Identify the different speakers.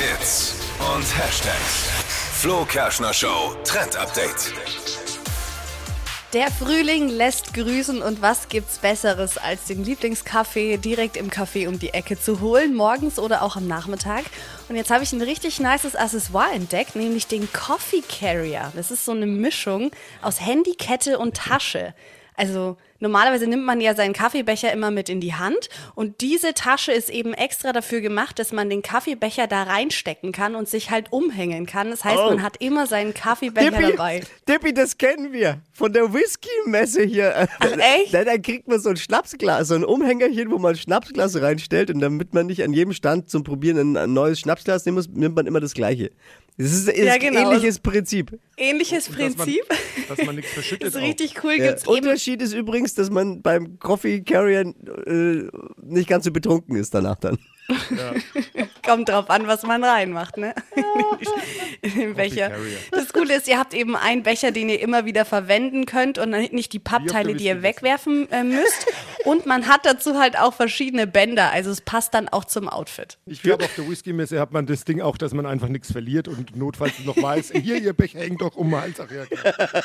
Speaker 1: Hits und Hashtags. Flo Kerschner Show Trend Update.
Speaker 2: Der Frühling lässt grüßen und was gibt's besseres als den Lieblingskaffee direkt im Café um die Ecke zu holen, morgens oder auch am Nachmittag. Und jetzt habe ich ein richtig nices Accessoire entdeckt, nämlich den Coffee Carrier. Das ist so eine Mischung aus Handykette und Tasche. Also normalerweise nimmt man ja seinen Kaffeebecher immer mit in die Hand und diese Tasche ist eben extra dafür gemacht, dass man den Kaffeebecher da reinstecken kann und sich halt umhängen kann. Das heißt,
Speaker 3: Oh.
Speaker 2: man hat immer seinen Kaffeebecher
Speaker 3: Dippi,
Speaker 2: dabei.
Speaker 3: Dippi, das kennen wir von der Whisky-Messe hier.
Speaker 2: Ach, echt?
Speaker 3: Da, da kriegt man so ein Schnapsglas, so ein Umhängerchen, wo man ein Schnapsglas reinstellt und damit man nicht an jedem Stand zum Probieren ein, ein neues Schnapsglas nehmen muss, nimmt man immer das gleiche. Das ist, ist
Speaker 2: Ja, genau.
Speaker 3: ähnliches Prinzip.
Speaker 2: Ähnliches
Speaker 4: Dass man,
Speaker 2: Prinzip.
Speaker 4: dass man nichts verschüttet.
Speaker 2: ist
Speaker 4: auch.
Speaker 2: richtig cool. Eben
Speaker 3: Unterschied ist übrigens, dass man beim Coffee Carrier äh, nicht ganz so betrunken ist danach dann.
Speaker 2: Kommt drauf an, was man reinmacht, ne? In den Becher. Das Coole ist, ihr habt eben einen Becher, den ihr immer wieder verwenden könnt und dann nicht die Pappteile, die ihr wegwerfen äh, müsst. Und man hat dazu halt auch verschiedene Bänder, also es passt dann auch zum Outfit.
Speaker 4: Ich glaube, auf der Whisky-Messe hat man das Ding auch, dass man einfach nichts verliert und notfalls noch weiß, hier, ihr Becher hängt doch um den Hals. Ach ja,